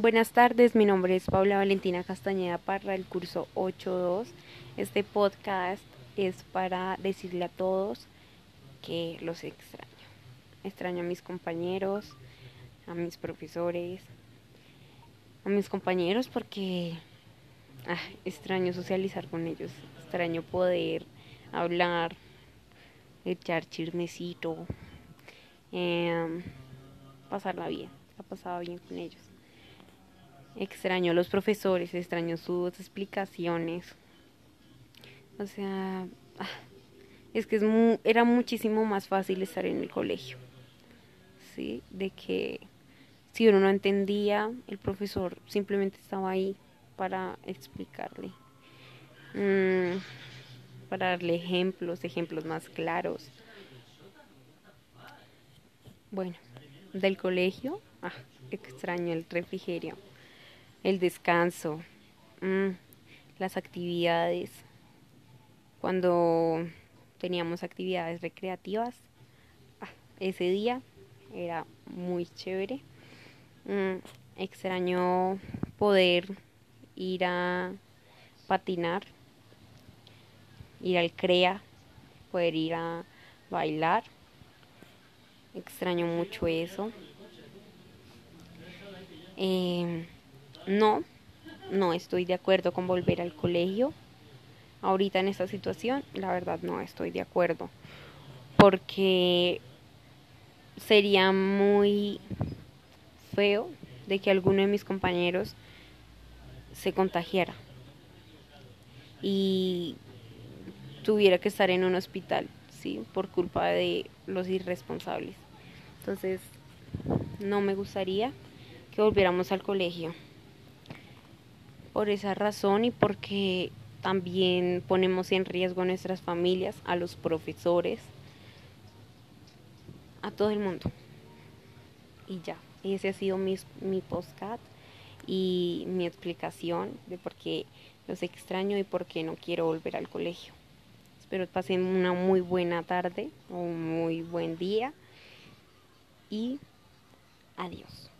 Buenas tardes, mi nombre es Paula Valentina Castañeda Parra, el curso 8.2. Este podcast es para decirle a todos que los extraño. Extraño a mis compañeros, a mis profesores, a mis compañeros porque ah, extraño socializar con ellos, extraño poder hablar, echar chismecito, eh, pasarla bien, ha pasado bien con ellos. Extraño a los profesores, extraño sus explicaciones. O sea, ah, es que es era muchísimo más fácil estar en el colegio. ¿Sí? De que si uno no entendía, el profesor simplemente estaba ahí para explicarle. Mm, para darle ejemplos, ejemplos más claros. Bueno, del colegio, ah, extraño el refrigerio el descanso, mm, las actividades, cuando teníamos actividades recreativas, ah, ese día era muy chévere. Mm, extraño poder ir a patinar, ir al CREA, poder ir a bailar. Extraño mucho eso. Eh, no, no estoy de acuerdo con volver al colegio. Ahorita en esta situación, la verdad no estoy de acuerdo. Porque sería muy feo de que alguno de mis compañeros se contagiara y tuviera que estar en un hospital, ¿sí? Por culpa de los irresponsables. Entonces, no me gustaría que volviéramos al colegio por esa razón y porque también ponemos en riesgo a nuestras familias, a los profesores, a todo el mundo. Y ya, ese ha sido mi, mi y mi explicación de por qué los extraño y por qué no quiero volver al colegio. Espero que pasen una muy buena tarde o un muy buen día y adiós.